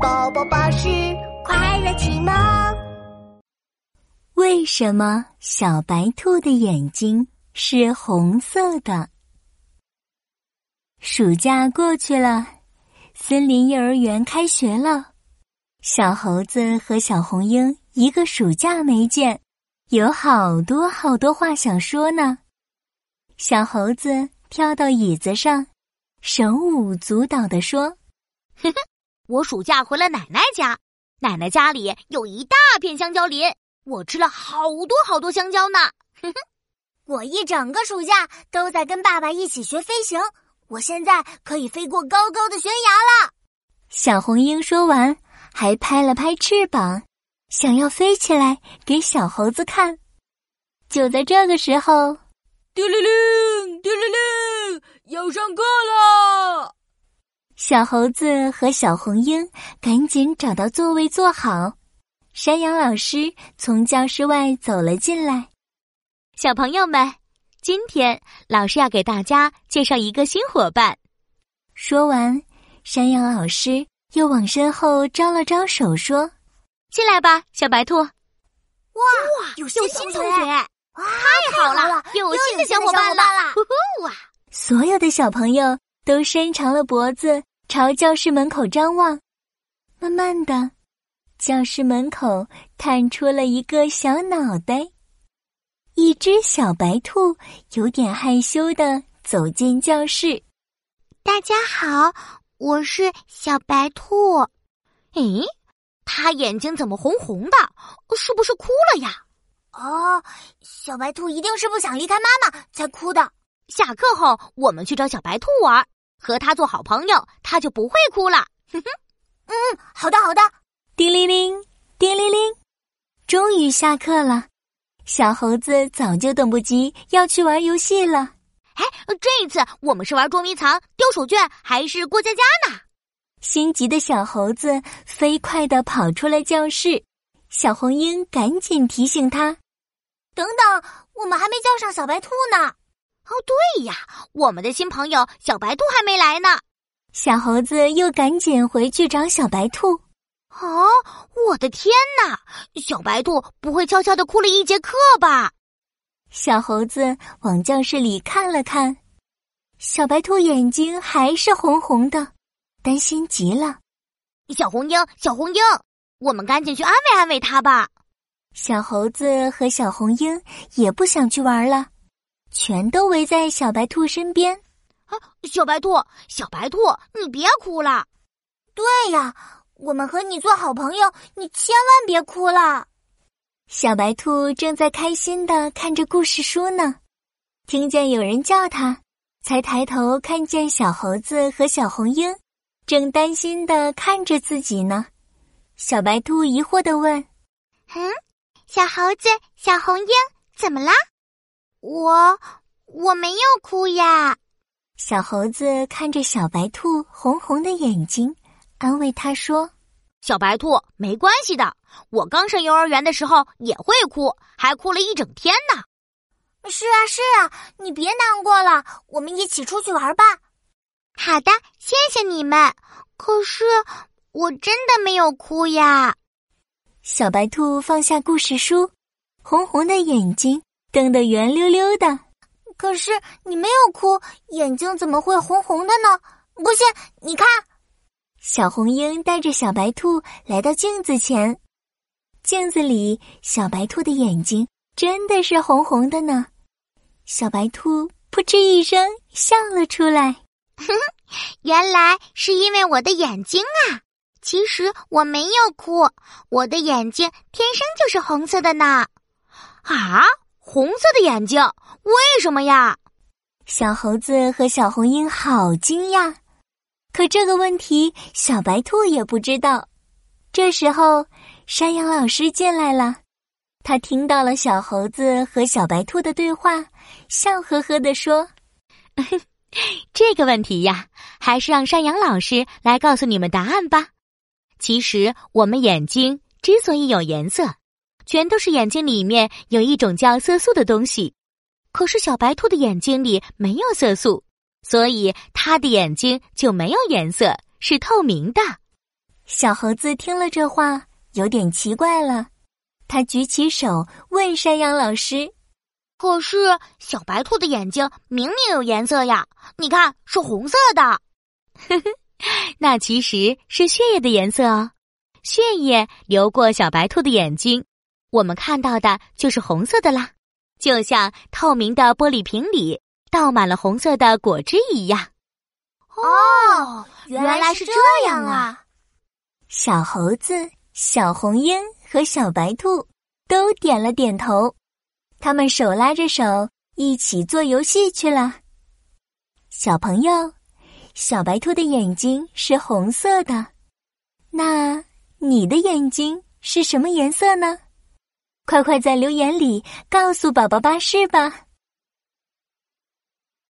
宝宝巴士快乐启蒙。为什么小白兔的眼睛是红色的？暑假过去了，森林幼儿园开学了。小猴子和小红鹰一个暑假没见，有好多好多话想说呢。小猴子跳到椅子上，手舞足蹈地说：“呵呵，我暑假回了奶奶家，奶奶家里有一大片香蕉林，我吃了好多好多香蕉呢。哼哼，我一整个暑假都在跟爸爸一起学飞行，我现在可以飞过高高的悬崖了。”小红鹰说完。还拍了拍翅膀，想要飞起来给小猴子看。就在这个时候，叮铃铃，叮铃铃，要上课了！小猴子和小红鹰赶紧找到座位坐好。山羊老师从教室外走了进来。小朋友们，今天老师要给大家介绍一个新伙伴。说完，山羊老师。又往身后招了招手，说：“进来吧，小白兔。”哇哇，有新同学！太好了，有新的小伙伴了！哇！所有的小朋友都伸长了脖子朝教室门口张望。慢慢的，教室门口探出了一个小脑袋，一只小白兔有点害羞的走进教室。大家好。我是小白兔，咦，他眼睛怎么红红的？是不是哭了呀？哦，小白兔一定是不想离开妈妈才哭的。下课后我们去找小白兔玩，和他做好朋友，他就不会哭了。哼哼，嗯，好的好的。叮铃铃，叮铃铃，终于下课了。小猴子早就等不及要去玩游戏了。哎，这一次我们是玩捉迷藏、丢手绢，还是过家家呢？心急的小猴子飞快的跑出了教室，小红鹰赶紧提醒他：“等等，我们还没叫上小白兔呢。”哦，对呀，我们的新朋友小白兔还没来呢。小猴子又赶紧回去找小白兔。哦，我的天哪！小白兔不会悄悄的哭了一节课吧？小猴子往教室里看了看，小白兔眼睛还是红红的，担心极了。小红鹰，小红鹰，我们赶紧去安慰安慰它吧。小猴子和小红鹰也不想去玩了，全都围在小白兔身边。啊，小白兔，小白兔，你别哭了。对呀，我们和你做好朋友，你千万别哭了。小白兔正在开心的看着故事书呢，听见有人叫它，才抬头看见小猴子和小红鹰正担心的看着自己呢。小白兔疑惑的问：“嗯，小猴子、小红鹰怎么啦？我我没有哭呀。”小猴子看着小白兔红红的眼睛，安慰他说。小白兔，没关系的。我刚上幼儿园的时候也会哭，还哭了一整天呢。是啊，是啊，你别难过了，我们一起出去玩吧。好的，谢谢你们。可是我真的没有哭呀。小白兔放下故事书，红红的眼睛瞪得圆溜溜的。可是你没有哭，眼睛怎么会红红的呢？不信，你看。小红鹰带着小白兔来到镜子前，镜子里小白兔的眼睛真的是红红的呢。小白兔扑哧一声笑了出来，哼哼，原来是因为我的眼睛啊！其实我没有哭，我的眼睛天生就是红色的呢。啊，红色的眼睛，为什么呀？小猴子和小红鹰好惊讶。可这个问题，小白兔也不知道。这时候，山羊老师进来了，他听到了小猴子和小白兔的对话，笑呵呵地说：“ 这个问题呀，还是让山羊老师来告诉你们答案吧。其实，我们眼睛之所以有颜色，全都是眼睛里面有一种叫色素的东西。可是，小白兔的眼睛里没有色素。”所以，它的眼睛就没有颜色，是透明的。小猴子听了这话，有点奇怪了。他举起手问山羊老师：“可是小白兔的眼睛明明有颜色呀，你看是红色的。”呵呵，那其实是血液的颜色哦。血液流过小白兔的眼睛，我们看到的就是红色的啦，就像透明的玻璃瓶里倒满了红色的果汁一样。哦，原来是这样啊！小猴子、小红鹰和小白兔都点了点头，他们手拉着手一起做游戏去了。小朋友，小白兔的眼睛是红色的，那你的眼睛是什么颜色呢？快快在留言里告诉宝宝巴士吧！